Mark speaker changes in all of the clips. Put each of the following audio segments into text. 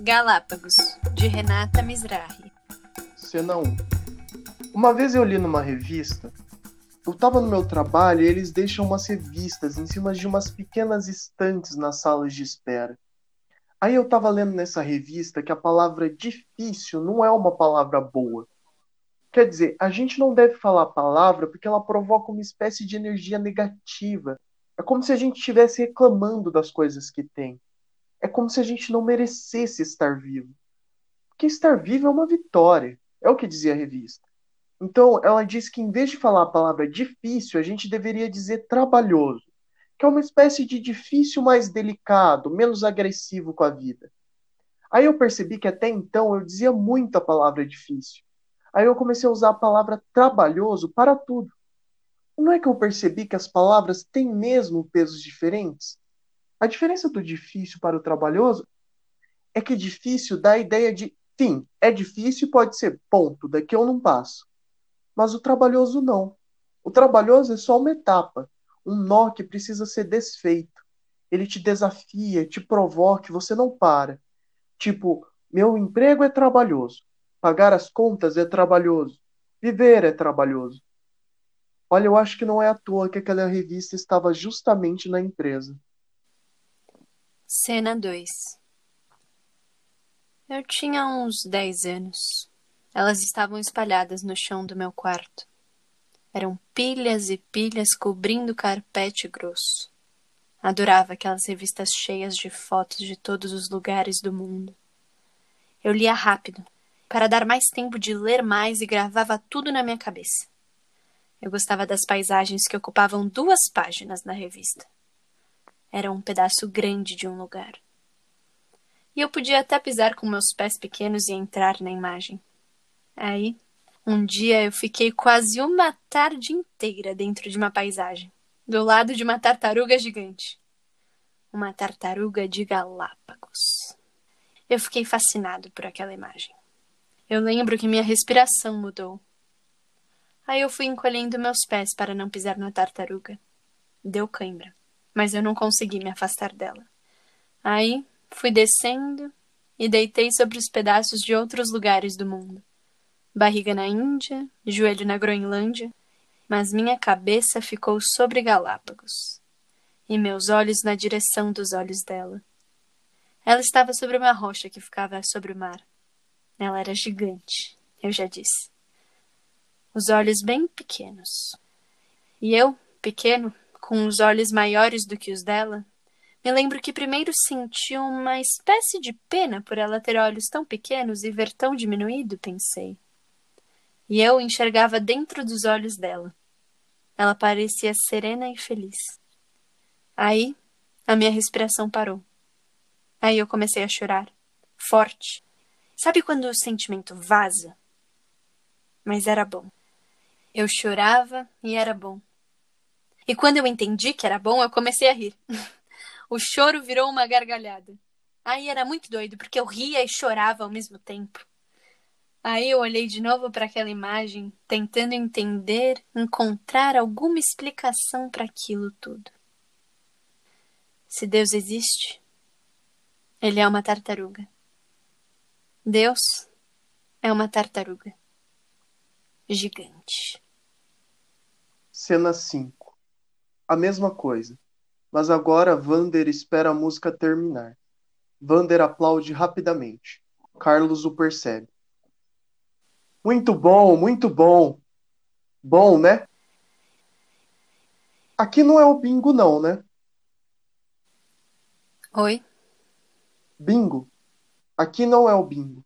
Speaker 1: Galápagos, de Renata Misrahi.
Speaker 2: Cena 1. Uma vez eu li numa revista, eu estava no meu trabalho e eles deixam umas revistas em cima de umas pequenas estantes nas salas de espera. Aí eu estava lendo nessa revista que a palavra difícil não é uma palavra boa. Quer dizer, a gente não deve falar a palavra porque ela provoca uma espécie de energia negativa. É como se a gente estivesse reclamando das coisas que tem é como se a gente não merecesse estar vivo. Porque estar vivo é uma vitória, é o que dizia a revista. Então, ela diz que em vez de falar a palavra difícil, a gente deveria dizer trabalhoso, que é uma espécie de difícil mais delicado, menos agressivo com a vida. Aí eu percebi que até então eu dizia muito a palavra difícil. Aí eu comecei a usar a palavra trabalhoso para tudo. Não é que eu percebi que as palavras têm mesmo pesos diferentes? A diferença do difícil para o trabalhoso é que difícil dá a ideia de sim, é difícil e pode ser ponto, daqui eu não passo. Mas o trabalhoso não. O trabalhoso é só uma etapa, um nó que precisa ser desfeito. Ele te desafia, te provoca, você não para. Tipo, meu emprego é trabalhoso, pagar as contas é trabalhoso, viver é trabalhoso. Olha, eu acho que não é à toa que aquela revista estava justamente na empresa.
Speaker 1: Cena 2 Eu tinha uns dez anos. Elas estavam espalhadas no chão do meu quarto. Eram pilhas e pilhas cobrindo carpete grosso. Adorava aquelas revistas cheias de fotos de todos os lugares do mundo. Eu lia rápido, para dar mais tempo de ler mais e gravava tudo na minha cabeça. Eu gostava das paisagens que ocupavam duas páginas na revista. Era um pedaço grande de um lugar. E eu podia até pisar com meus pés pequenos e entrar na imagem. Aí, um dia eu fiquei quase uma tarde inteira dentro de uma paisagem, do lado de uma tartaruga gigante. Uma tartaruga de Galápagos. Eu fiquei fascinado por aquela imagem. Eu lembro que minha respiração mudou. Aí eu fui encolhendo meus pés para não pisar na tartaruga. Deu cãibra mas eu não consegui me afastar dela. Aí fui descendo e deitei sobre os pedaços de outros lugares do mundo. Barriga na Índia, joelho na Groenlândia, mas minha cabeça ficou sobre Galápagos e meus olhos na direção dos olhos dela. Ela estava sobre uma rocha que ficava sobre o mar. Ela era gigante, eu já disse. Os olhos bem pequenos. E eu, pequeno, com os olhos maiores do que os dela, me lembro que primeiro senti uma espécie de pena por ela ter olhos tão pequenos e ver tão diminuído, pensei. E eu enxergava dentro dos olhos dela. Ela parecia serena e feliz. Aí, a minha respiração parou. Aí eu comecei a chorar, forte. Sabe quando o sentimento vaza? Mas era bom. Eu chorava e era bom. E quando eu entendi que era bom, eu comecei a rir. o choro virou uma gargalhada. Aí era muito doido, porque eu ria e chorava ao mesmo tempo. Aí eu olhei de novo para aquela imagem, tentando entender, encontrar alguma explicação para aquilo tudo. Se Deus existe, ele é uma tartaruga. Deus é uma tartaruga gigante.
Speaker 2: Cena 5 a mesma coisa. Mas agora Vander espera a música terminar. Vander aplaude rapidamente. Carlos o percebe. Muito bom, muito bom. Bom, né? Aqui não é o bingo, não, né?
Speaker 1: Oi?
Speaker 2: Bingo. Aqui não é o bingo.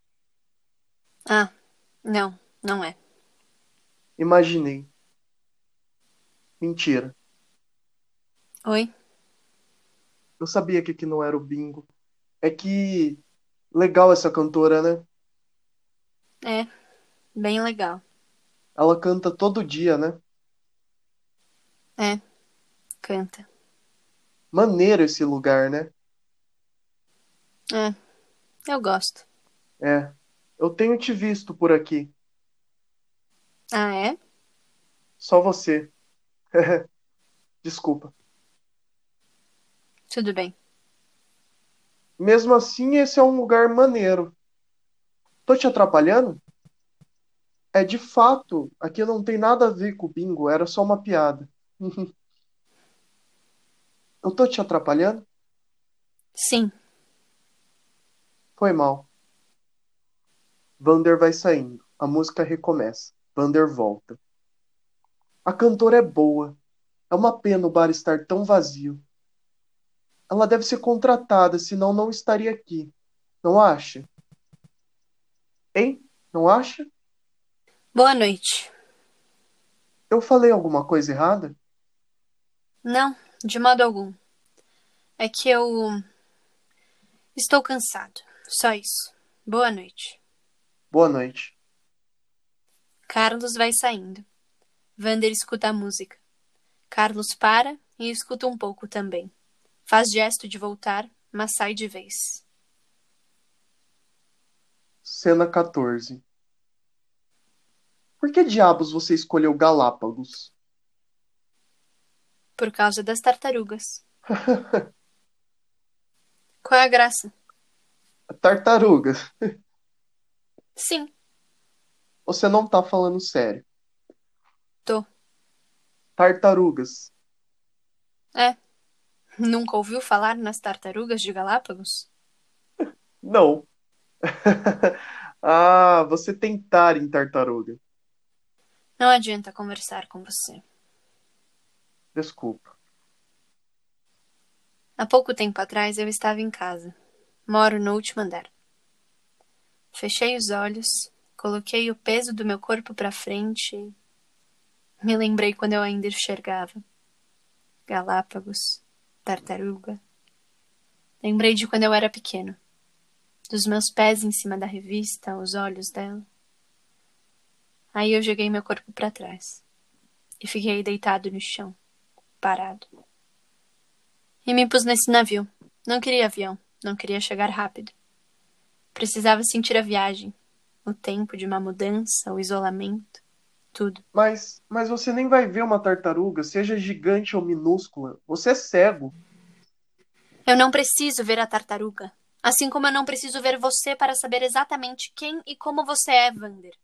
Speaker 1: Ah, não, não é.
Speaker 2: Imaginei. Mentira.
Speaker 1: Oi?
Speaker 2: Eu sabia que aqui não era o bingo. É que. Legal essa cantora, né?
Speaker 1: É, bem legal.
Speaker 2: Ela canta todo dia, né?
Speaker 1: É, canta.
Speaker 2: Maneiro esse lugar, né?
Speaker 1: É, eu gosto.
Speaker 2: É, eu tenho te visto por aqui.
Speaker 1: Ah, é?
Speaker 2: Só você. Desculpa.
Speaker 1: Tudo bem.
Speaker 2: Mesmo assim, esse é um lugar maneiro. Tô te atrapalhando? É, de fato, aqui não tem nada a ver com o bingo, era só uma piada. Eu tô te atrapalhando?
Speaker 1: Sim.
Speaker 2: Foi mal. Vander vai saindo. A música recomeça. Vander volta. A cantora é boa. É uma pena o bar estar tão vazio. Ela deve ser contratada, senão não estaria aqui. Não acha? Hein? Não acha?
Speaker 1: Boa noite.
Speaker 2: Eu falei alguma coisa errada?
Speaker 1: Não, de modo algum. É que eu. Estou cansado. Só isso. Boa noite.
Speaker 2: Boa noite.
Speaker 1: Carlos vai saindo. Vander escuta a música. Carlos para e escuta um pouco também. Faz gesto de voltar, mas sai de vez.
Speaker 2: Cena 14 Por que diabos você escolheu Galápagos?
Speaker 1: Por causa das tartarugas. Qual é a graça?
Speaker 2: Tartarugas.
Speaker 1: Sim,
Speaker 2: Você não tá falando sério.
Speaker 1: tô.
Speaker 2: Tartarugas.
Speaker 1: É. Nunca ouviu falar nas tartarugas de Galápagos?
Speaker 2: Não. ah, você tentar em tartaruga.
Speaker 1: Não adianta conversar com você.
Speaker 2: Desculpa.
Speaker 1: Há pouco tempo atrás eu estava em casa. Moro no último andar. Fechei os olhos, coloquei o peso do meu corpo para frente e me lembrei quando eu ainda enxergava. Galápagos, tartaruga. Lembrei de quando eu era pequeno. Dos meus pés em cima da revista, os olhos dela. Aí eu joguei meu corpo para trás e fiquei deitado no chão, parado. E me pus nesse navio. Não queria avião, não queria chegar rápido. Precisava sentir a viagem, o tempo de uma mudança, o isolamento, tudo.
Speaker 2: Mas, mas você nem vai ver uma tartaruga, seja gigante ou minúscula. Você é cego.
Speaker 1: Eu não preciso ver a tartaruga. Assim como eu não preciso ver você para saber exatamente quem e como você é, Vander.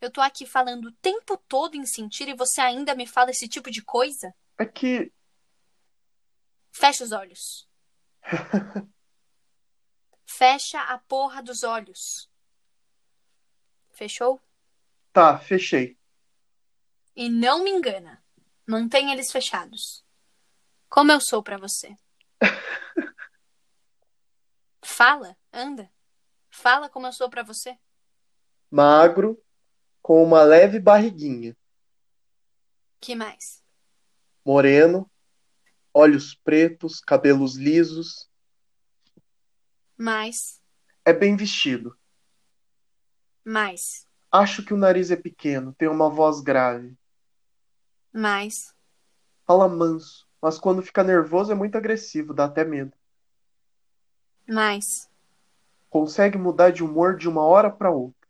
Speaker 1: Eu tô aqui falando o tempo todo em sentir e você ainda me fala esse tipo de coisa?
Speaker 2: É que.
Speaker 1: Fecha os olhos. Fecha a porra dos olhos. Fechou?
Speaker 2: Tá, fechei.
Speaker 1: E não me engana. Mantenha eles fechados. Como eu sou pra você. Fala, anda. Fala como eu sou pra você.
Speaker 2: Magro, com uma leve barriguinha.
Speaker 1: Que mais?
Speaker 2: Moreno, olhos pretos, cabelos lisos.
Speaker 1: Mais,
Speaker 2: É bem vestido.
Speaker 1: mais,
Speaker 2: Acho que o nariz é pequeno, tem uma voz grave.
Speaker 1: Mais,
Speaker 2: Fala manso, mas quando fica nervoso é muito agressivo, dá até medo.
Speaker 1: mais,
Speaker 2: Consegue mudar de humor de uma hora para outra.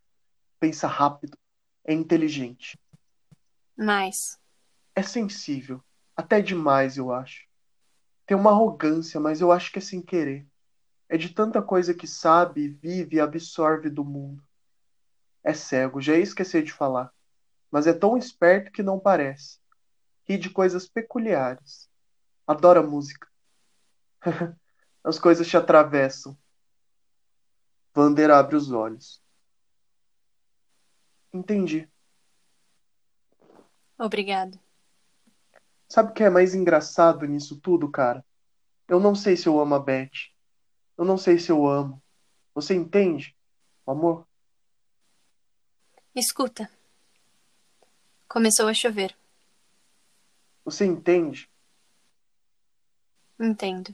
Speaker 2: Pensa rápido, é inteligente.
Speaker 1: mais,
Speaker 2: É sensível, até demais, eu acho. Tem uma arrogância, mas eu acho que é sem querer. É de tanta coisa que sabe, vive e absorve do mundo. É cego, já ia esquecer de falar. Mas é tão esperto que não parece. Ri de coisas peculiares. Adora música. As coisas te atravessam. Vander abre os olhos. Entendi.
Speaker 1: obrigado.
Speaker 2: Sabe o que é mais engraçado nisso tudo, cara? Eu não sei se eu amo a Beth. Eu não sei se eu amo. Você entende? Amor?
Speaker 1: Escuta. Começou a chover.
Speaker 2: Você entende?
Speaker 1: Entendo.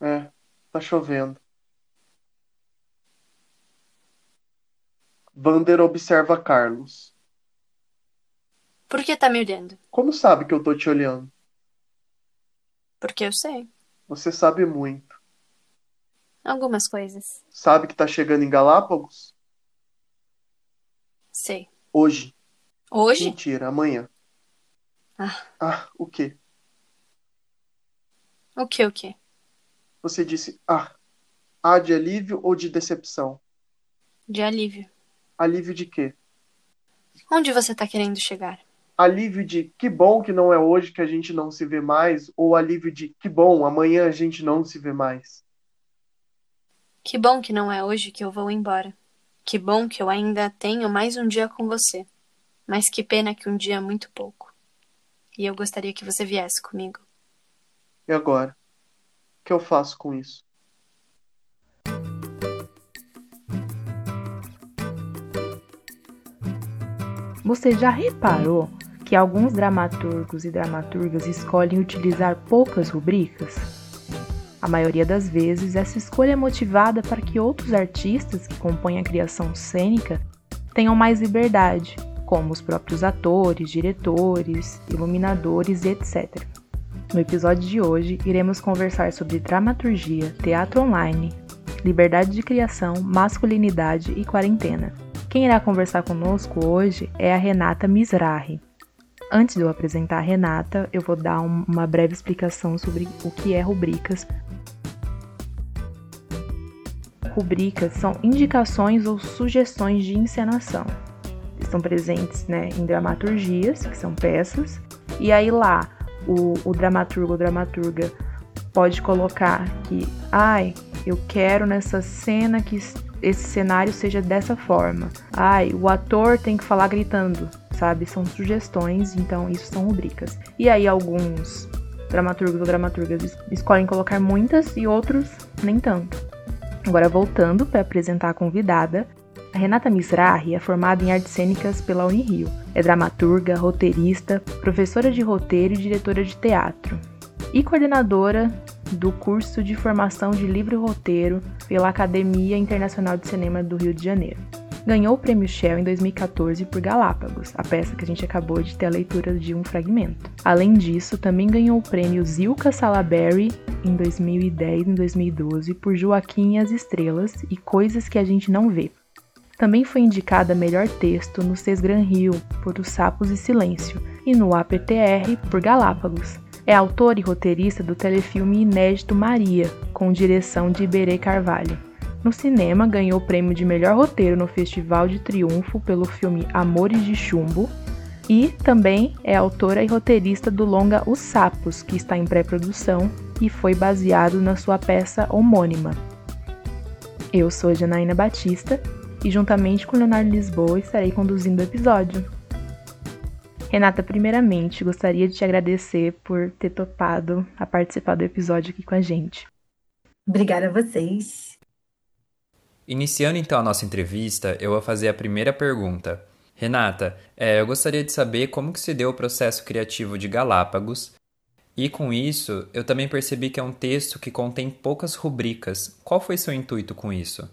Speaker 2: É, tá chovendo. Vander observa Carlos.
Speaker 1: Por que tá me olhando?
Speaker 2: Como sabe que eu tô te olhando?
Speaker 1: Porque eu sei.
Speaker 2: Você sabe muito.
Speaker 1: Algumas coisas.
Speaker 2: Sabe que tá chegando em Galápagos?
Speaker 1: Sei.
Speaker 2: Hoje.
Speaker 1: Hoje?
Speaker 2: Mentira, amanhã.
Speaker 1: Ah,
Speaker 2: Ah, o quê?
Speaker 1: o que, o que?
Speaker 2: Você disse ah. Ah de alívio ou de decepção?
Speaker 1: De alívio.
Speaker 2: Alívio de quê?
Speaker 1: Onde você está querendo chegar?
Speaker 2: Alívio de que bom que não é hoje que a gente não se vê mais, ou alívio de que bom, amanhã a gente não se vê mais?
Speaker 1: Que bom que não é hoje que eu vou embora. Que bom que eu ainda tenho mais um dia com você. Mas que pena que um dia é muito pouco. E eu gostaria que você viesse comigo.
Speaker 2: E agora? O que eu faço com isso?
Speaker 3: Você já reparou que alguns dramaturgos e dramaturgas escolhem utilizar poucas rubricas? A maioria das vezes, essa escolha é motivada para que outros artistas que compõem a criação cênica tenham mais liberdade, como os próprios atores, diretores, iluminadores e etc. No episódio de hoje, iremos conversar sobre dramaturgia, teatro online, liberdade de criação, masculinidade e quarentena. Quem irá conversar conosco hoje é a Renata Misrahi. Antes de eu apresentar a Renata, eu vou dar uma breve explicação sobre o que é rubricas. Rubricas são indicações ou sugestões de encenação. Estão presentes né, em dramaturgias, que são peças, e aí lá o, o dramaturgo ou dramaturga pode colocar que, ai, eu quero nessa cena que esse cenário seja dessa forma. Ai, o ator tem que falar gritando, sabe? São sugestões, então isso são rubricas. E aí alguns dramaturgos ou dramaturgas escolhem colocar muitas e outros nem tanto. Agora voltando para apresentar a convidada, a Renata Misrahi é formada em artes cênicas pela Unirio. É dramaturga, roteirista, professora de roteiro e diretora de teatro. E coordenadora do curso de formação de livro e roteiro pela Academia Internacional de Cinema do Rio de Janeiro. Ganhou o prêmio Shell em 2014 por Galápagos, a peça que a gente acabou de ter a leitura de um fragmento. Além disso, também ganhou o prêmio Zilka Salaberry em 2010 e em 2012 por Joaquim e as Estrelas e Coisas que a gente não vê. Também foi indicada melhor texto no Sesgran Rio por Os Sapos e Silêncio e no APTR por Galápagos. É autor e roteirista do telefilme inédito Maria, com direção de Iberê Carvalho. No cinema, ganhou o prêmio de melhor roteiro no Festival de Triunfo pelo filme Amores de Chumbo. E também é autora e roteirista do longa Os Sapos, que está em pré-produção e foi baseado na sua peça homônima. Eu sou Janaína Batista e, juntamente com Leonardo Lisboa, estarei conduzindo o episódio. Renata, primeiramente, gostaria de te agradecer por ter topado a participar do episódio aqui com a gente.
Speaker 4: Obrigada a vocês.
Speaker 5: Iniciando então a nossa entrevista, eu vou fazer a primeira pergunta. Renata, é, eu gostaria de saber como que se deu o processo criativo de Galápagos e com isso eu também percebi que é um texto que contém poucas rubricas. Qual foi seu intuito com isso?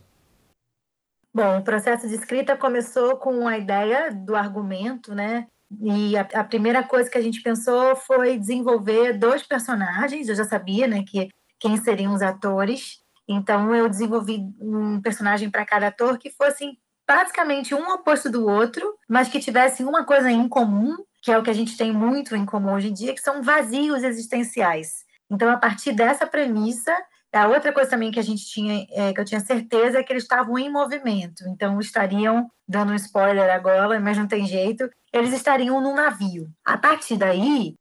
Speaker 4: Bom, o processo de escrita começou com a ideia do argumento, né? E a, a, primeira coisa que a gente pensou foi desenvolver dois personagens. Eu já sabia, né, que quem seriam os atores. Então eu desenvolvi um personagem para cada ator que fosse basicamente um oposto do outro, mas que tivessem uma coisa em comum, que é o que a gente tem muito em comum hoje em dia, que são vazios existenciais. Então, a partir dessa premissa, a outra coisa também que a gente tinha, é, que eu tinha certeza, é que eles estavam em movimento. Então, estariam, dando um spoiler agora, mas não tem jeito, eles estariam num navio. A partir daí,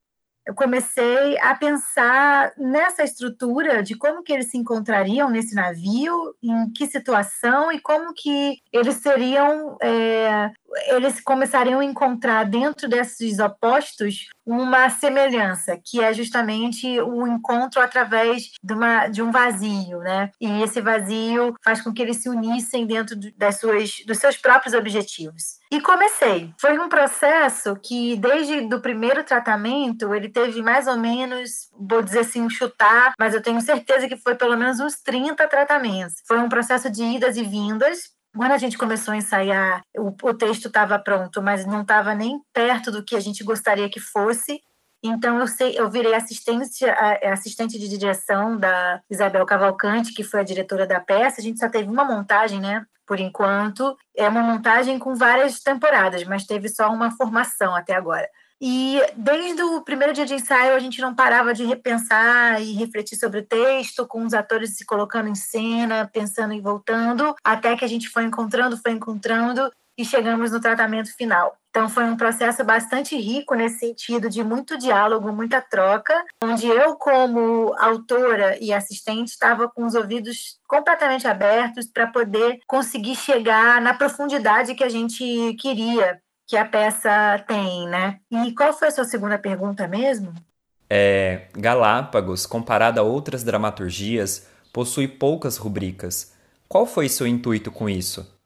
Speaker 4: eu comecei a pensar nessa estrutura de como que eles se encontrariam nesse navio, em que situação e como que eles seriam, é, eles começariam a encontrar dentro desses opostos uma semelhança, que é justamente o encontro através de, uma, de um vazio, né? E esse vazio faz com que eles se unissem dentro das suas, dos seus próprios objetivos. E comecei. Foi um processo que, desde o primeiro tratamento, ele teve mais ou menos, vou dizer assim, chutar, mas eu tenho certeza que foi pelo menos uns 30 tratamentos. Foi um processo de idas e vindas, quando a gente começou a ensaiar, o, o texto estava pronto, mas não estava nem perto do que a gente gostaria que fosse. Então eu sei, eu virei assistente, assistente de direção da Isabel Cavalcante, que foi a diretora da peça. A gente só teve uma montagem, né? Por enquanto, é uma montagem com várias temporadas, mas teve só uma formação até agora. E desde o primeiro dia de ensaio, a gente não parava de repensar e refletir sobre o texto, com os atores se colocando em cena, pensando e voltando, até que a gente foi encontrando, foi encontrando e chegamos no tratamento final. Então foi um processo bastante rico nesse sentido de muito diálogo, muita troca, onde eu como autora e assistente estava com os ouvidos completamente abertos para poder conseguir chegar na profundidade que a gente queria que a peça tem, né? E qual foi a sua segunda pergunta mesmo?
Speaker 5: É, Galápagos, comparada a outras dramaturgias, possui poucas rubricas. Qual foi seu intuito com isso?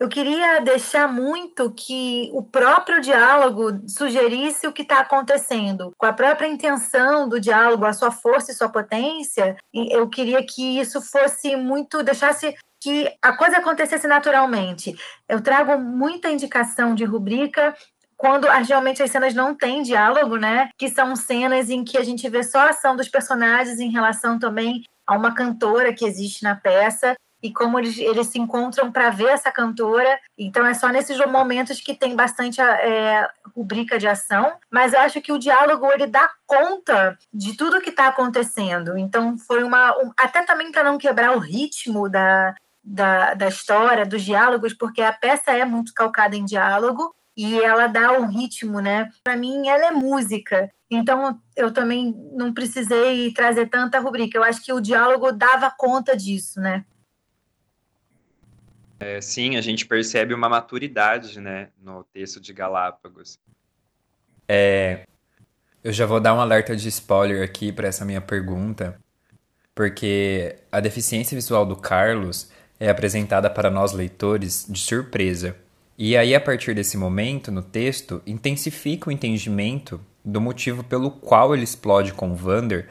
Speaker 4: Eu queria deixar muito que o próprio diálogo sugerisse o que está acontecendo, com a própria intenção do diálogo, a sua força e sua potência. Eu queria que isso fosse muito, deixasse que a coisa acontecesse naturalmente. Eu trago muita indicação de rubrica quando geralmente as cenas não têm diálogo, né? Que são cenas em que a gente vê só a ação dos personagens em relação também a uma cantora que existe na peça e como eles, eles se encontram para ver essa cantora. Então é só nesses momentos que tem bastante é, rubrica de ação, mas eu acho que o diálogo ele dá conta de tudo que está acontecendo. Então foi uma um, até também para não quebrar o ritmo da, da, da história, dos diálogos, porque a peça é muito calcada em diálogo e ela dá um ritmo, né? Para mim, ela é música. Então, eu também não precisei trazer tanta rubrica. Eu acho que o diálogo dava conta disso, né?
Speaker 5: É, sim, a gente percebe uma maturidade, né, no texto de Galápagos. É, eu já vou dar um alerta de spoiler aqui para essa minha pergunta, porque a deficiência visual do Carlos é apresentada para nós leitores de surpresa. E aí, a partir desse momento, no texto, intensifica o entendimento do motivo pelo qual ele explode com Vander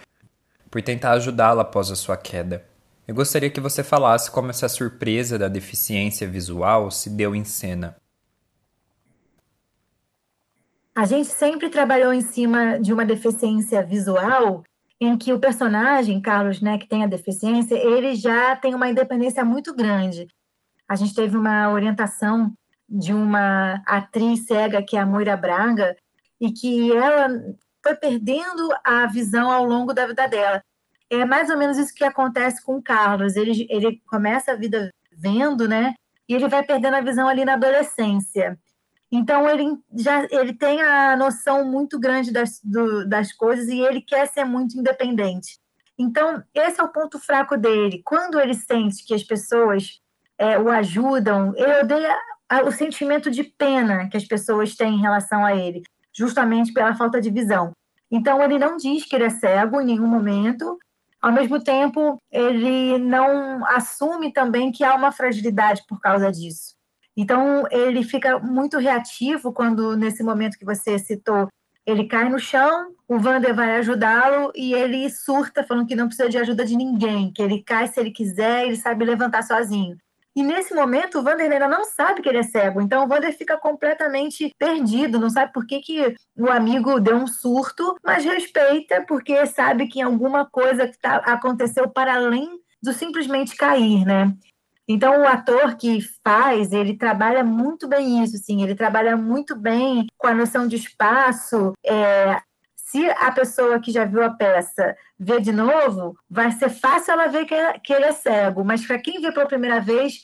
Speaker 5: por tentar ajudá-la após a sua queda. Eu gostaria que você falasse como essa surpresa da deficiência visual se deu em cena.
Speaker 4: A gente sempre trabalhou em cima de uma deficiência visual em que o personagem, Carlos, né, que tem a deficiência, ele já tem uma independência muito grande. A gente teve uma orientação de uma atriz cega, que é a Moira Braga, e que ela foi perdendo a visão ao longo da vida dela. É mais ou menos isso que acontece com o Carlos. Ele, ele começa a vida vendo, né? E ele vai perdendo a visão ali na adolescência. Então ele já ele tem a noção muito grande das, do, das coisas e ele quer ser muito independente. Então esse é o ponto fraco dele. Quando ele sente que as pessoas é, o ajudam, ele odeia o sentimento de pena que as pessoas têm em relação a ele, justamente pela falta de visão. Então ele não diz que ele é cego em nenhum momento. Ao mesmo tempo, ele não assume também que há uma fragilidade por causa disso. Então, ele fica muito reativo quando, nesse momento que você citou, ele cai no chão, o Vander vai ajudá-lo e ele surta, falando que não precisa de ajuda de ninguém, que ele cai se ele quiser, ele sabe levantar sozinho. E nesse momento, o Vander ainda não sabe que ele é cego. Então, o Vander fica completamente perdido, não sabe por que, que o amigo deu um surto, mas respeita, porque sabe que alguma coisa que tá, aconteceu para além do simplesmente cair, né? Então, o ator que faz, ele trabalha muito bem isso, sim. Ele trabalha muito bem com a noção de espaço. É, se a pessoa que já viu a peça vê de novo, vai ser fácil ela ver que, que ele é cego. Mas para quem vê pela primeira vez,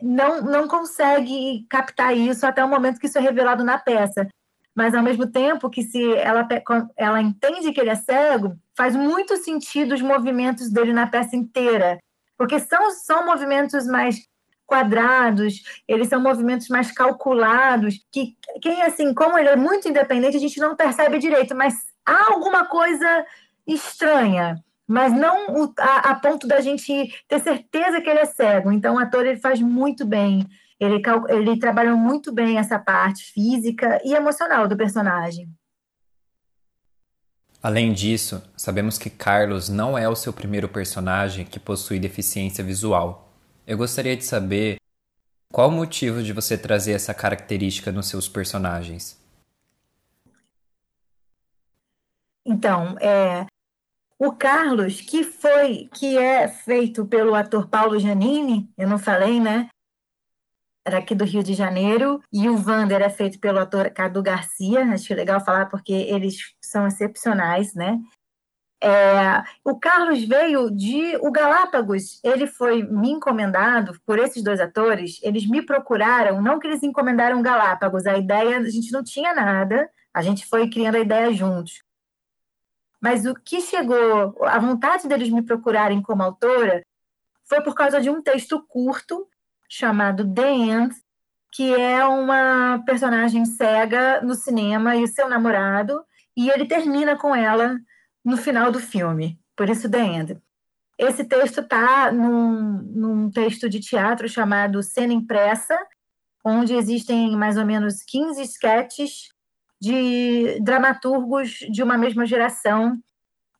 Speaker 4: não, não consegue captar isso até o momento que isso é revelado na peça. Mas, ao mesmo tempo que se ela, ela entende que ele é cego, faz muito sentido os movimentos dele na peça inteira porque são, são movimentos mais quadrados, eles são movimentos mais calculados, que quem assim, como ele é muito independente, a gente não percebe direito, mas há alguma coisa estranha, mas não a, a ponto da gente ter certeza que ele é cego. Então o ator ele faz muito bem, ele, ele trabalha muito bem essa parte física e emocional do personagem.
Speaker 5: Além disso, sabemos que Carlos não é o seu primeiro personagem que possui deficiência visual. Eu gostaria de saber qual o motivo de você trazer essa característica nos seus personagens.
Speaker 4: Então, é, o Carlos, que foi, que é feito pelo ator Paulo Janini, eu não falei, né? Era aqui do Rio de Janeiro, e o Vander é feito pelo ator Cadu Garcia, acho legal falar porque eles são excepcionais, né? É, o Carlos veio de o Galápagos, ele foi me encomendado por esses dois atores, eles me procuraram, não que eles encomendaram Galápagos, a ideia, a gente não tinha nada, a gente foi criando a ideia juntos. Mas o que chegou, a vontade deles me procurarem como autora, foi por causa de um texto curto chamado The End, que é uma personagem cega no cinema e o seu namorado, e ele termina com ela no final do filme, por isso The End. Esse texto está num, num texto de teatro chamado Cena Impressa, onde existem mais ou menos 15 sketches de dramaturgos de uma mesma geração.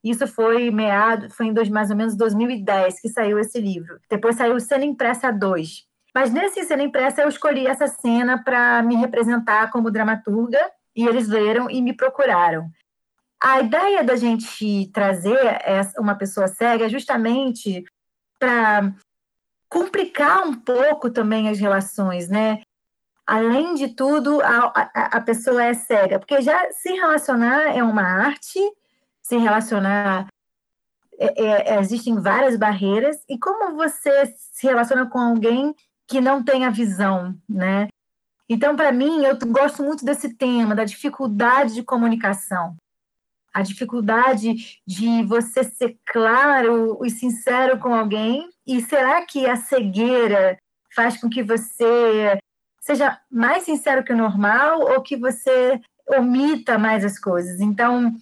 Speaker 4: Isso foi meado, foi em dois, mais ou menos 2010 que saiu esse livro. Depois saiu Cena Impressa 2. Mas nesse Cena Impressa eu escolhi essa cena para me representar como dramaturga e eles leram e me procuraram. A ideia da gente trazer uma pessoa cega é justamente para complicar um pouco também as relações, né? Além de tudo, a, a, a, pessoa é cega, porque já se relacionar é uma arte, se relacionar é, é, existem várias barreiras, e como você se relaciona com alguém que não tem a visão, né? Então, para mim, eu gosto muito desse tema, da dificuldade de comunicação a dificuldade de você ser claro e sincero com alguém? E será que a cegueira faz com que você seja mais sincero que o normal ou que você omita mais as coisas? Então,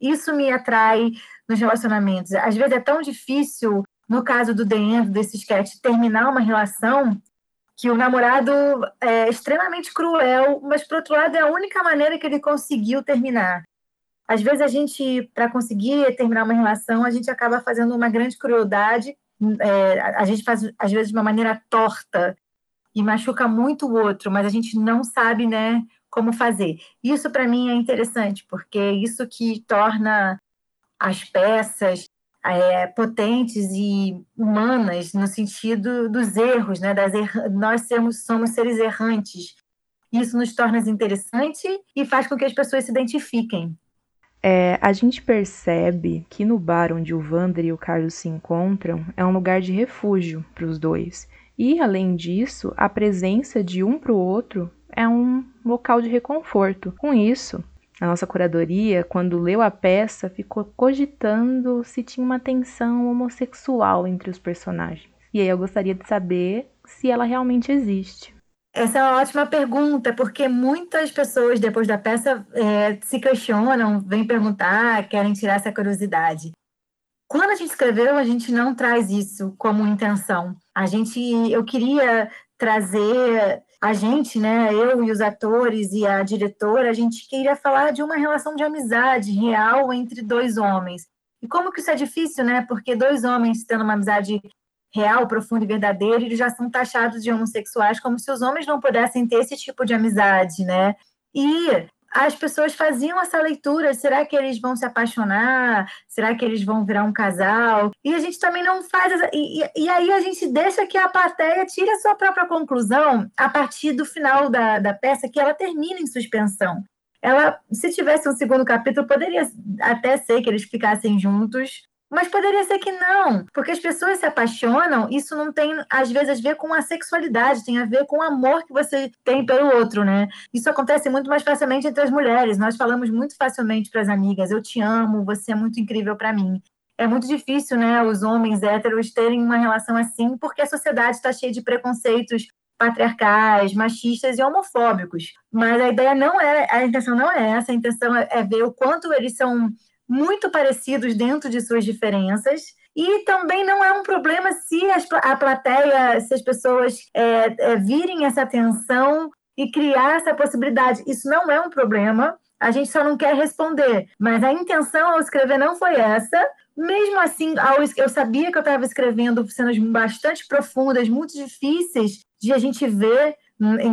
Speaker 4: isso me atrai nos relacionamentos. Às vezes é tão difícil, no caso do dentro desse sketch, terminar uma relação que o namorado é extremamente cruel, mas, por outro lado, é a única maneira que ele conseguiu terminar. Às vezes a gente, para conseguir terminar uma relação, a gente acaba fazendo uma grande crueldade, é, a gente faz às vezes de uma maneira torta e machuca muito o outro, mas a gente não sabe, né, como fazer. Isso para mim é interessante, porque é isso que torna as peças é, potentes e humanas no sentido dos erros, né? Das er... Nós somos, somos seres errantes. Isso nos torna interessante e faz com que as pessoas se identifiquem.
Speaker 3: É, a gente percebe que no bar onde o Vander e o Carlos se encontram é um lugar de refúgio para os dois. E, além disso, a presença de um para o outro é um local de reconforto. Com isso, a nossa curadoria, quando leu a peça, ficou cogitando se tinha uma tensão homossexual entre os personagens. E aí eu gostaria de saber se ela realmente existe.
Speaker 4: Essa é uma ótima pergunta, porque muitas pessoas, depois da peça, é, se questionam, vêm perguntar, querem tirar essa curiosidade. Quando a gente escreveu, a gente não traz isso como intenção. A gente, eu queria trazer a gente, né, eu e os atores e a diretora, a gente queria falar de uma relação de amizade real entre dois homens. E como que isso é difícil, né? Porque dois homens tendo uma amizade real, profundo e verdadeiro, eles já são taxados de homossexuais como se os homens não pudessem ter esse tipo de amizade, né? E as pessoas faziam essa leitura: será que eles vão se apaixonar? Será que eles vão virar um casal? E a gente também não faz. Essa, e, e, aí a gente deixa que a plateia tire a sua própria conclusão a partir do final da, da peça, que ela termina em suspensão. Ela, se tivesse um segundo capítulo, poderia até ser que eles ficassem juntos, mas poderia ser que não, porque as pessoas se apaixonam, isso não tem, às vezes, a ver com a sexualidade, tem a ver com o amor que você tem pelo outro, né? Isso acontece muito mais facilmente entre as mulheres. Nós falamos muito facilmente para as amigas: eu te amo, você é muito incrível para mim. É muito difícil, né, os homens héteros terem uma relação assim, porque a sociedade está cheia de preconceitos patriarcais, machistas e homofóbicos. Mas a ideia não é, a intenção não é essa, a intenção é, é ver o quanto eles são muito parecidos dentro de suas diferenças. E também não é um problema se as, a plateia, se as pessoas é, é, virem essa atenção e criar essa possibilidade. Isso não é um problema, a gente só não quer responder. Mas a intenção ao escrever não foi essa. Mesmo assim, eu sabia que eu estava escrevendo cenas bastante profundas, muito difíceis de a gente ver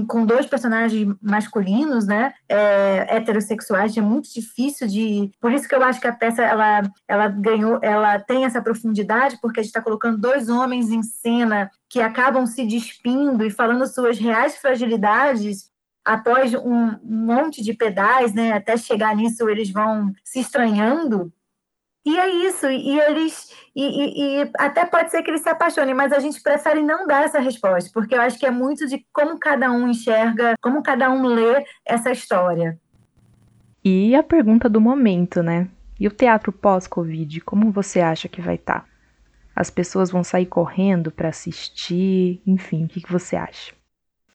Speaker 4: com dois personagens masculinos, né, é, heterossexuais, é muito difícil de, por isso que eu acho que a peça ela, ela ganhou, ela tem essa profundidade, porque a gente está colocando dois homens em cena que acabam se despindo e falando suas reais fragilidades após um monte de pedais, né, até chegar nisso eles vão se estranhando. E é isso, e eles e, e, e, até pode ser que eles se apaixonem, mas a gente prefere não dar essa resposta, porque eu acho que é muito de como cada um enxerga, como cada um lê essa história.
Speaker 3: E a pergunta do momento, né? E o teatro pós-Covid, como você acha que vai estar? Tá? As pessoas vão sair correndo para assistir, enfim, o que, que você acha?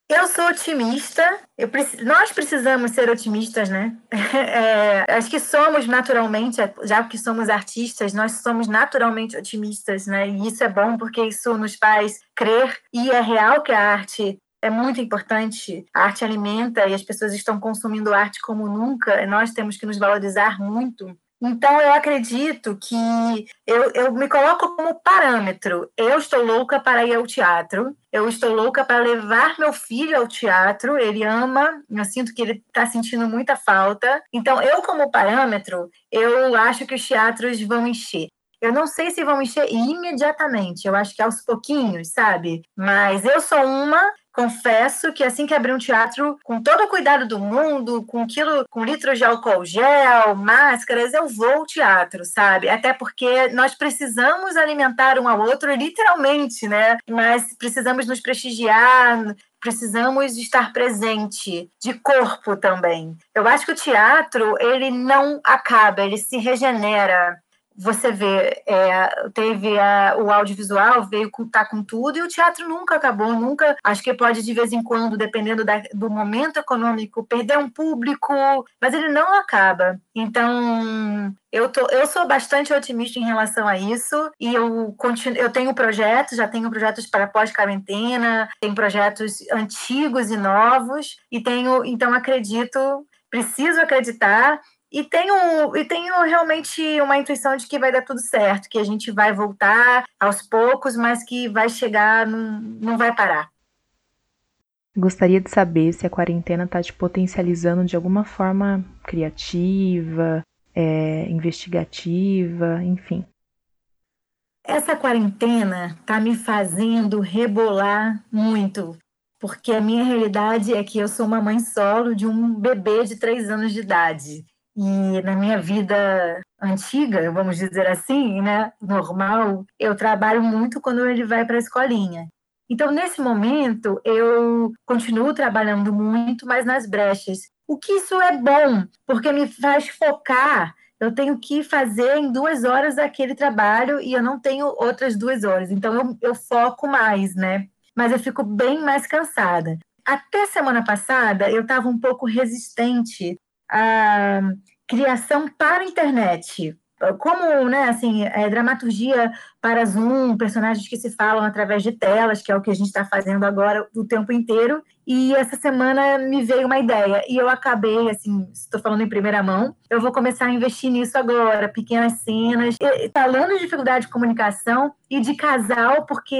Speaker 4: Eu sou otimista. Eu, nós precisamos ser otimistas, né? É, acho que somos naturalmente, já que somos artistas, nós somos naturalmente otimistas, né? E isso é bom porque isso nos faz crer e é real que a arte é muito importante. A arte alimenta e as pessoas estão consumindo arte como nunca. Nós temos que nos valorizar muito. Então, eu acredito que eu, eu me coloco como parâmetro. Eu estou louca para ir ao teatro, eu estou louca para levar meu filho ao teatro. Ele ama, eu sinto que ele está sentindo muita falta. Então, eu, como parâmetro, eu acho que os teatros vão encher. Eu não sei se vão encher imediatamente, eu acho que aos pouquinhos, sabe? Mas eu sou uma confesso que assim que abrir um teatro, com todo o cuidado do mundo, com quilo, com litros de álcool gel, máscaras, eu vou ao teatro, sabe? Até porque nós precisamos alimentar um ao outro, literalmente, né? Mas precisamos nos prestigiar, precisamos estar presente de corpo também. Eu acho que o teatro ele não acaba, ele se regenera você vê, é, teve a, o audiovisual, veio tá com tudo, e o teatro nunca acabou, nunca. Acho que pode, de vez em quando, dependendo da, do momento econômico, perder um público, mas ele não acaba. Então, eu, tô, eu sou bastante otimista em relação a isso, e eu, continuo, eu tenho projetos, já tenho projetos para pós-quarentena, tenho projetos antigos e novos, e tenho, então acredito, preciso acreditar e tenho, e tenho realmente uma intuição de que vai dar tudo certo, que a gente vai voltar aos poucos, mas que vai chegar, não, não vai parar.
Speaker 3: Gostaria de saber se a quarentena está te potencializando de alguma forma criativa, é, investigativa, enfim.
Speaker 4: Essa quarentena está me fazendo rebolar muito, porque a minha realidade é que eu sou uma mãe solo de um bebê de três anos de idade. E na minha vida antiga, vamos dizer assim, né, normal, eu trabalho muito quando ele vai para a escolinha. Então, nesse momento, eu continuo trabalhando muito, mas nas brechas. O que isso é bom, porque me faz focar. Eu tenho que fazer em duas horas aquele trabalho e eu não tenho outras duas horas. Então, eu, eu foco mais, né? Mas eu fico bem mais cansada. Até semana passada, eu estava um pouco resistente a criação para a internet. Como, né, assim, é, dramaturgia para Zoom, personagens que se falam através de telas, que é o que a gente está fazendo agora o tempo inteiro. E essa semana me veio uma ideia e eu acabei, assim, estou falando em primeira mão, eu vou começar a investir nisso agora, pequenas cenas, e, falando de dificuldade de comunicação e de casal, porque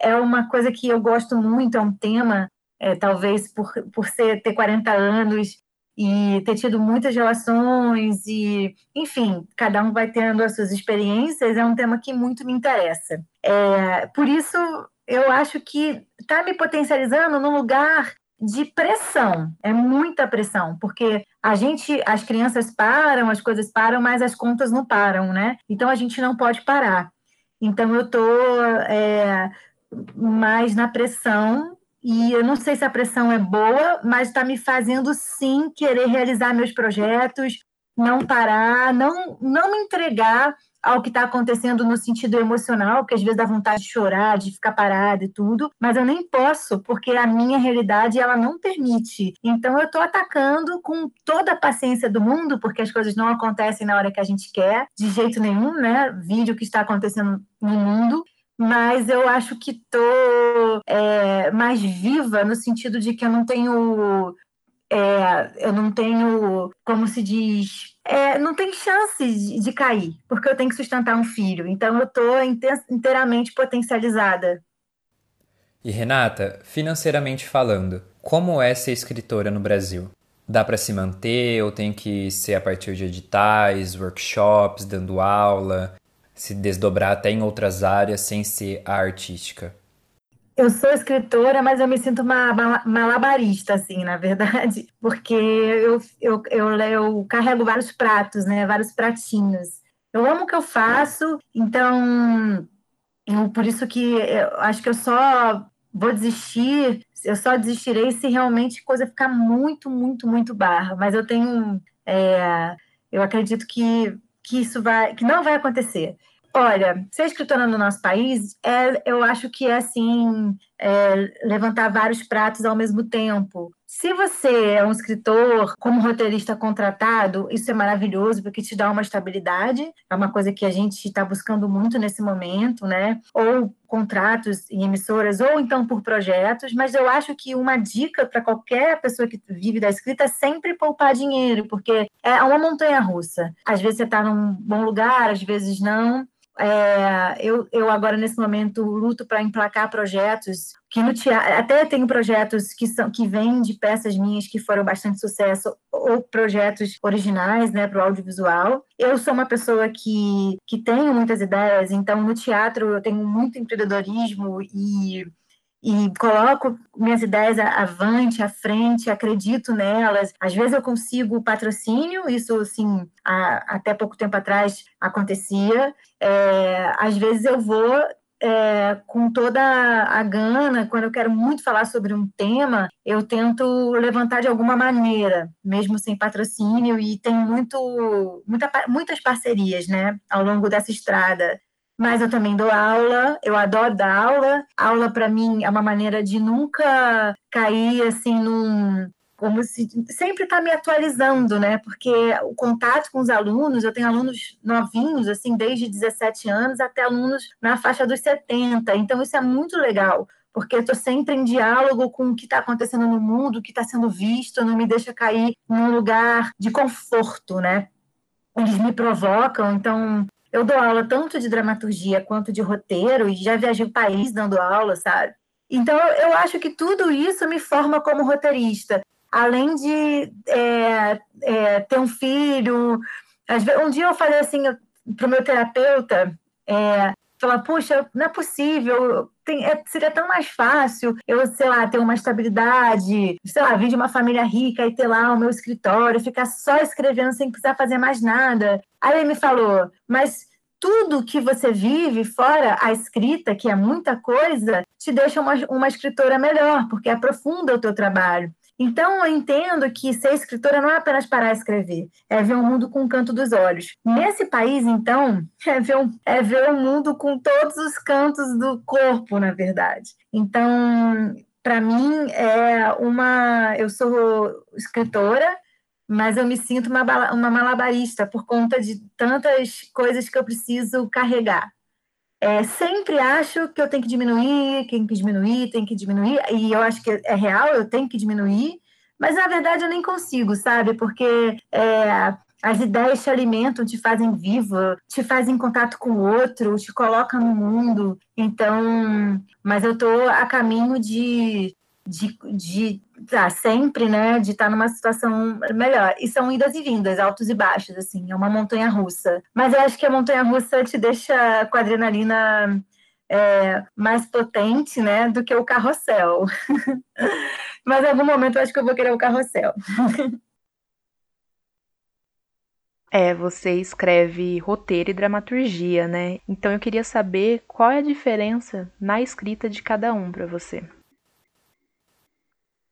Speaker 4: é uma coisa que eu gosto muito, é um tema é, talvez por, por ser, ter 40 anos e ter tido muitas relações e, enfim, cada um vai tendo as suas experiências, é um tema que muito me interessa. É, por isso, eu acho que está me potencializando num lugar de pressão, é muita pressão, porque a gente, as crianças param, as coisas param, mas as contas não param, né? Então a gente não pode parar. Então eu estou é, mais na pressão e eu não sei se a pressão é boa, mas está me fazendo sim querer realizar meus projetos, não parar, não, não me entregar ao que está acontecendo no sentido emocional, que às vezes dá vontade de chorar, de ficar parada e tudo, mas eu nem posso, porque a minha realidade ela não permite. Então eu estou atacando com toda a paciência do mundo, porque as coisas não acontecem na hora que a gente quer, de jeito nenhum, né? Vídeo que está acontecendo no mundo mas eu acho que estou é, mais viva no sentido de que eu não tenho é, eu não tenho, como se diz, é, não tem chance de, de, cair, porque eu tenho que sustentar um filho. Então eu estou inteiramente potencializada.
Speaker 5: E Renata, financeiramente falando, como é ser escritora no Brasil? Dá para se manter ou tem que ser a partir de editais, workshops, dando aula, se desdobrar até em outras áreas sem ser a artística?
Speaker 4: Eu sou escritora, mas eu me sinto uma malabarista, assim, na verdade, porque eu, eu, eu, eu carrego vários pratos, né? Vários pratinhos. Eu amo o que eu faço, então eu, por isso que eu acho que eu só vou desistir, eu só desistirei se realmente coisa ficar muito, muito, muito barra. Mas eu tenho, é, eu acredito que, que isso vai, que não vai acontecer. Olha, ser escritora no nosso país, é, eu acho que é assim, é, levantar vários pratos ao mesmo tempo. Se você é um escritor como roteirista contratado, isso é maravilhoso porque te dá uma estabilidade, é uma coisa que a gente está buscando muito nesse momento, né? Ou contratos em emissoras, ou então por projetos, mas eu acho que uma dica para qualquer pessoa que vive da escrita é sempre poupar dinheiro, porque é uma montanha russa. Às vezes você está num bom lugar, às vezes não. É, eu, eu agora, nesse momento, luto para emplacar projetos que no teatro, até tenho projetos que são que vêm de peças minhas que foram bastante sucesso ou projetos originais, né, para o audiovisual. Eu sou uma pessoa que, que tenho muitas ideias, então no teatro eu tenho muito empreendedorismo e e coloco minhas ideias avante, à frente, acredito nelas. Às vezes eu consigo patrocínio, isso assim, até pouco tempo atrás acontecia. É, às vezes eu vou é, com toda a gana, quando eu quero muito falar sobre um tema, eu tento levantar de alguma maneira, mesmo sem patrocínio, e tenho muito, muita, muitas parcerias né, ao longo dessa estrada mas eu também dou aula, eu adoro dar aula. Aula para mim é uma maneira de nunca cair assim num como se sempre está me atualizando, né? Porque o contato com os alunos, eu tenho alunos novinhos, assim, desde 17 anos até alunos na faixa dos 70. Então, isso é muito legal, porque eu estou sempre em diálogo com o que está acontecendo no mundo, o que está sendo visto, não me deixa cair num lugar de conforto, né? Eles me provocam, então eu dou aula tanto de dramaturgia quanto de roteiro e já viajei o país dando aula, sabe? Então eu acho que tudo isso me forma como roteirista. Além de é, é, ter um filho. Um dia eu falei assim para o meu terapeuta, é, falar, puxa, não é possível, tem, é, seria tão mais fácil eu, sei lá, ter uma estabilidade, sei lá, vir de uma família rica e ter lá o meu escritório, ficar só escrevendo sem precisar fazer mais nada. Aí ele me falou, mas tudo que você vive fora a escrita, que é muita coisa, te deixa uma, uma escritora melhor, porque aprofunda o teu trabalho. Então, eu entendo que ser escritora não é apenas parar de escrever, é ver o mundo com o canto dos olhos. Nesse país, então, é ver, um, é ver o mundo com todos os cantos do corpo, na verdade. Então, para mim, é uma. Eu sou escritora, mas eu me sinto uma, uma malabarista por conta de tantas coisas que eu preciso carregar. É, sempre acho que eu tenho que diminuir, tem que diminuir, tem que diminuir, e eu acho que é real, eu tenho que diminuir, mas na verdade eu nem consigo, sabe? Porque é, as ideias te alimentam, te fazem vivo, te fazem contato com o outro, te colocam no mundo. Então, mas eu estou a caminho de de, de tá, sempre, né, de estar tá numa situação melhor. E são idas e vindas, altos e baixos, assim, é uma montanha russa. Mas eu acho que a montanha russa te deixa com a adrenalina é, mais potente, né, do que o carrossel. Mas em algum momento eu acho que eu vou querer o carrossel.
Speaker 3: É, você escreve roteiro e dramaturgia, né? Então eu queria saber qual é a diferença na escrita de cada um para você.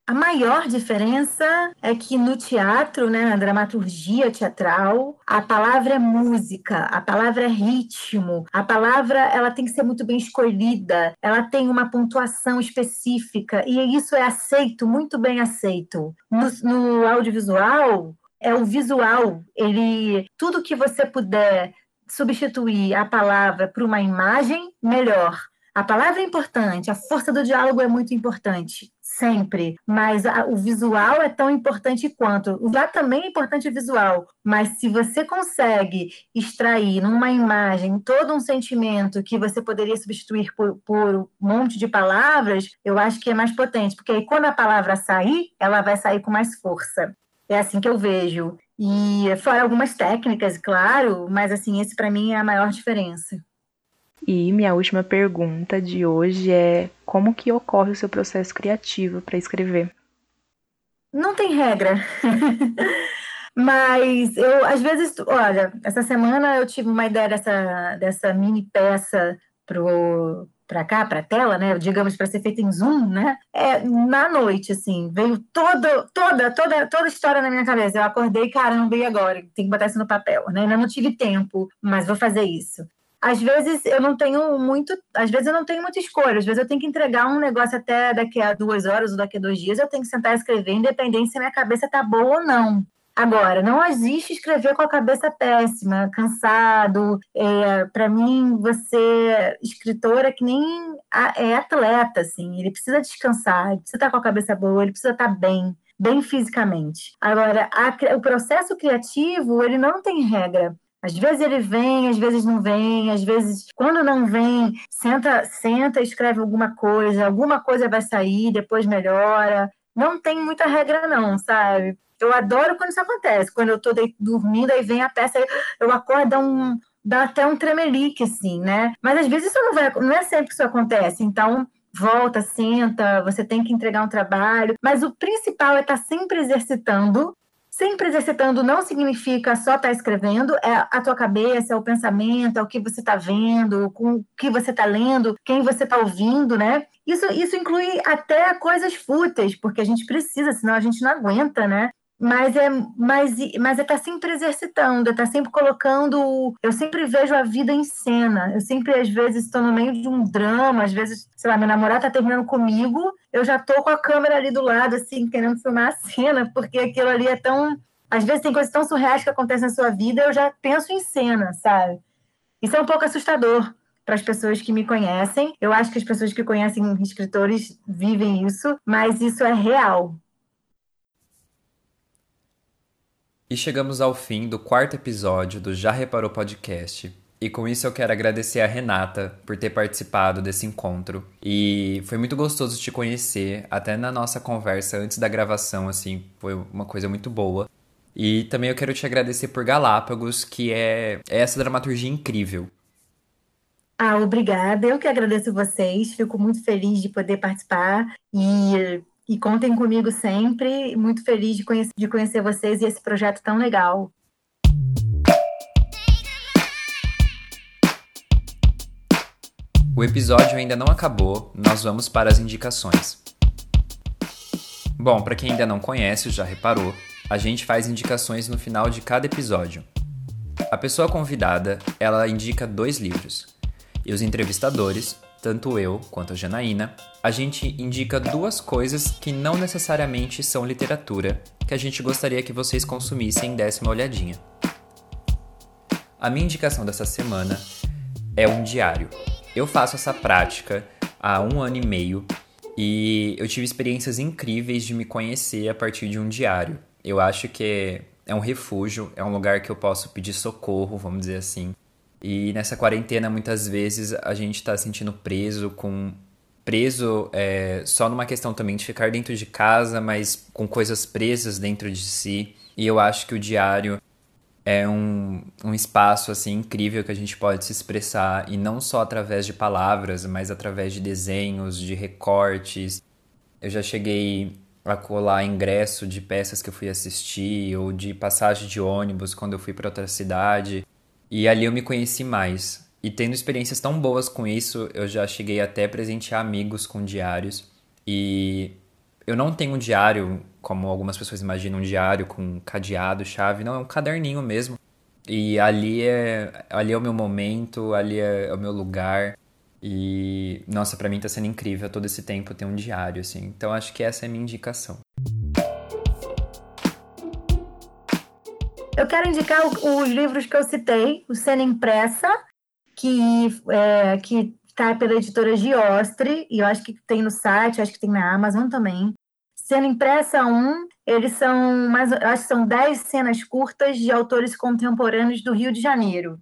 Speaker 4: A maior diferença é que no teatro, né, na dramaturgia teatral, a palavra é música, a palavra é ritmo, a palavra ela tem que ser muito bem escolhida, ela tem uma pontuação específica e isso é aceito, muito bem aceito. No, no audiovisual, é o visual, ele tudo que você puder substituir a palavra por uma imagem, melhor. A palavra é importante, a força do diálogo é muito importante. Sempre, mas a, o visual é tão importante quanto. Lá também é importante o visual, mas se você consegue extrair numa imagem todo um sentimento que você poderia substituir por, por um monte de palavras, eu acho que é mais potente, porque aí quando a palavra sair, ela vai sair com mais força. É assim que eu vejo. E fora algumas técnicas, claro, mas assim, esse para mim é a maior diferença.
Speaker 3: E minha última pergunta de hoje é como que ocorre o seu processo criativo para escrever?
Speaker 4: Não tem regra. Mas eu, às vezes, olha, essa semana eu tive uma ideia dessa, dessa mini peça para cá, para a tela, né? Digamos para ser feita em Zoom, né? É na noite, assim, veio toda, toda, toda, toda a história na minha cabeça. Eu acordei, caramba, e agora? Tem que botar isso no papel, né? Ainda não tive tempo, mas vou fazer isso às vezes eu não tenho muito, às vezes eu não tenho muita escolha, às vezes eu tenho que entregar um negócio até daqui a duas horas ou daqui a dois dias, eu tenho que sentar e escrever, independente se a minha cabeça tá boa ou não. Agora, não existe escrever com a cabeça péssima, cansado. É, para mim, você, escritora, que nem é atleta, assim. Ele precisa descansar, ele precisa estar com a cabeça boa, ele precisa estar bem, bem fisicamente. Agora, a, o processo criativo, ele não tem regra. Às vezes ele vem, às vezes não vem, às vezes, quando não vem, senta, senta, escreve alguma coisa, alguma coisa vai sair, depois melhora. Não tem muita regra, não, sabe? Eu adoro quando isso acontece. Quando eu tô dormindo, aí vem a peça, eu acordo, um, dá até um tremelique, assim, né? Mas às vezes isso não vai, não é sempre que isso acontece. Então, volta, senta, você tem que entregar um trabalho. Mas o principal é estar tá sempre exercitando Sempre exercitando não significa só estar tá escrevendo, é a tua cabeça, é o pensamento, é o que você está vendo, com o que você está lendo, quem você está ouvindo, né? Isso, isso inclui até coisas fúteis, porque a gente precisa, senão a gente não aguenta, né? Mas é mas, mas é tá sempre exercitando, é tá sempre colocando. Eu sempre vejo a vida em cena. Eu sempre, às vezes, estou no meio de um drama, às vezes, sei lá, meu namorado está terminando comigo, eu já estou com a câmera ali do lado, assim, querendo filmar a cena, porque aquilo ali é tão. Às vezes tem coisas tão surreais que acontecem na sua vida, eu já penso em cena, sabe? Isso é um pouco assustador para as pessoas que me conhecem. Eu acho que as pessoas que conhecem escritores vivem isso, mas isso é real.
Speaker 5: E chegamos ao fim do quarto episódio do Já Reparou Podcast. E com isso eu quero agradecer a Renata por ter participado desse encontro. E foi muito gostoso te conhecer, até na nossa conversa antes da gravação, assim, foi uma coisa muito boa. E também eu quero te agradecer por Galápagos, que é, é essa dramaturgia incrível.
Speaker 4: Ah, obrigada. Eu que agradeço vocês. Fico muito feliz de poder participar e e contem comigo sempre. Muito feliz de conhecer, de conhecer vocês e esse projeto tão legal.
Speaker 5: O episódio ainda não acabou, nós vamos para as indicações. Bom, para quem ainda não conhece, já reparou, a gente faz indicações no final de cada episódio. A pessoa convidada, ela indica dois livros, e os entrevistadores tanto eu quanto a Janaína, a gente indica duas coisas que não necessariamente são literatura, que a gente gostaria que vocês consumissem e uma olhadinha. A minha indicação dessa semana é um diário. Eu faço essa prática há um ano e meio e eu tive experiências incríveis de me conhecer a partir de um diário. Eu acho que é um refúgio, é um lugar que eu posso pedir socorro, vamos dizer assim. E nessa quarentena, muitas vezes, a gente está sentindo preso com. Preso é, só numa questão também de ficar dentro de casa, mas com coisas presas dentro de si. E eu acho que o diário é um, um espaço assim incrível que a gente pode se expressar e não só através de palavras, mas através de desenhos, de recortes. Eu já cheguei a colar ingresso de peças que eu fui assistir ou de passagem de ônibus quando eu fui para outra cidade. E ali eu me conheci mais. E tendo experiências tão boas com isso, eu já cheguei até a presentear amigos com diários. E eu não tenho um diário, como algumas pessoas imaginam, um diário com cadeado, chave. Não, é um caderninho mesmo. E ali é, ali é o meu momento, ali é, é o meu lugar. E, nossa, para mim tá sendo incrível todo esse tempo ter um diário, assim. Então acho que essa é a minha indicação.
Speaker 4: Eu quero indicar os livros que eu citei, o Cena Impressa, que, é, que está pela editora Giostre, e eu acho que tem no site, acho que tem na Amazon também. Sendo impressa um, eles são mais, acho que são 10 cenas curtas de autores contemporâneos do Rio de Janeiro.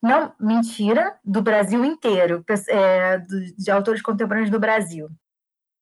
Speaker 4: Não, mentira, do Brasil inteiro, é, de autores contemporâneos do Brasil.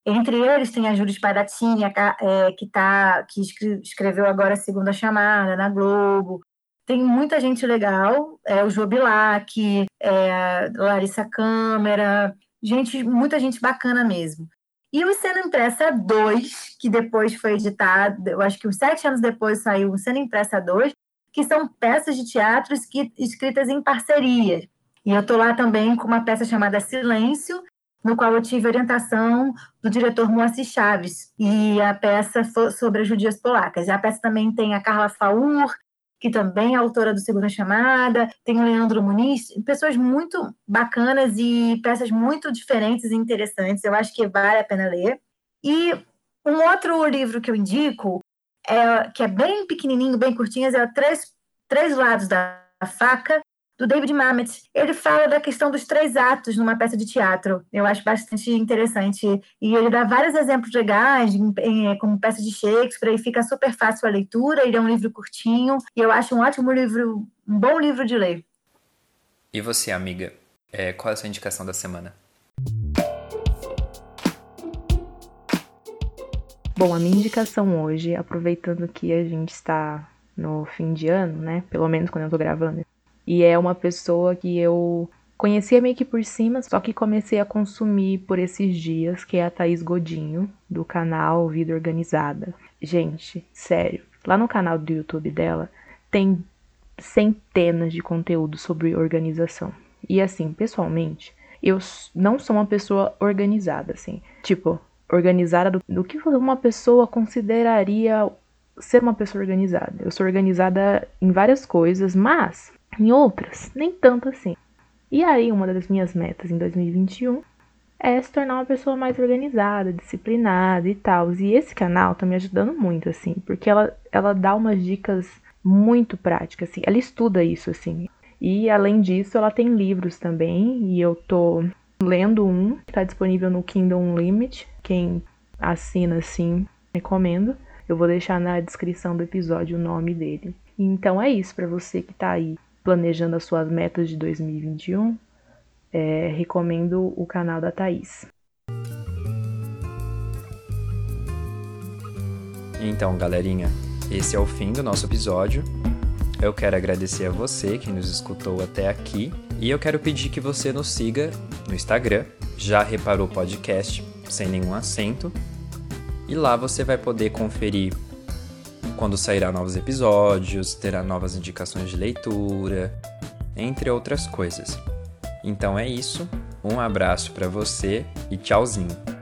Speaker 4: Entre eles tem a Júlia Spadatini, é, que, tá, que escreveu agora a Segunda Chamada na Globo. Tem muita gente legal, é, o Joe Bilac, é, Larissa Câmara, gente, muita gente bacana mesmo. E o Cena Impressa 2, que depois foi editado, eu acho que uns sete anos depois saiu o Cena Impressa 2, que são peças de teatro escritas em parceria. E eu estou lá também com uma peça chamada Silêncio, no qual eu tive orientação do diretor Moacir Chaves, e a peça foi sobre as judias polacas. A peça também tem a Carla Faur, que também é autora do Segunda Chamada, tem o Leandro Muniz, pessoas muito bacanas e peças muito diferentes e interessantes, eu acho que vale a pena ler. E um outro livro que eu indico, é, que é bem pequenininho, bem curtinho, é Três, Três Lados da Faca, do David Mamet. Ele fala da questão dos três atos numa peça de teatro. Eu acho bastante interessante. E ele dá vários exemplos legais, como peça de Shakespeare, e fica super fácil a leitura. Ele é um livro curtinho, e eu acho um ótimo livro, um bom livro de ler.
Speaker 5: E você, amiga? É, qual é a sua indicação da semana?
Speaker 3: Bom, a minha indicação hoje, aproveitando que a gente está no fim de ano, né? Pelo menos quando eu tô gravando, e é uma pessoa que eu conhecia meio que por cima, só que comecei a consumir por esses dias, que é a Thaís Godinho, do canal Vida Organizada. Gente, sério, lá no canal do YouTube dela tem centenas de conteúdos sobre organização. E assim, pessoalmente, eu não sou uma pessoa organizada, assim. Tipo, organizada do, do que uma pessoa consideraria ser uma pessoa organizada. Eu sou organizada em várias coisas, mas em outras, nem tanto assim. E aí, uma das minhas metas em 2021 é se tornar uma pessoa mais organizada, disciplinada e tal. E esse canal tá me ajudando muito, assim, porque ela, ela dá umas dicas muito práticas, assim. Ela estuda isso, assim. E além disso, ela tem livros também, e eu tô lendo um, tá disponível no Kindle Unlimited. Quem assina, assim, recomendo. Eu vou deixar na descrição do episódio o nome dele. Então é isso para você que tá aí planejando as suas metas de 2021, é, recomendo o canal da Thaís.
Speaker 5: Então, galerinha, esse é o fim do nosso episódio. Eu quero agradecer a você que nos escutou até aqui e eu quero pedir que você nos siga no Instagram, já reparou podcast sem nenhum acento. E lá você vai poder conferir quando sairá novos episódios, terá novas indicações de leitura, entre outras coisas. Então é isso, um abraço para você e tchauzinho.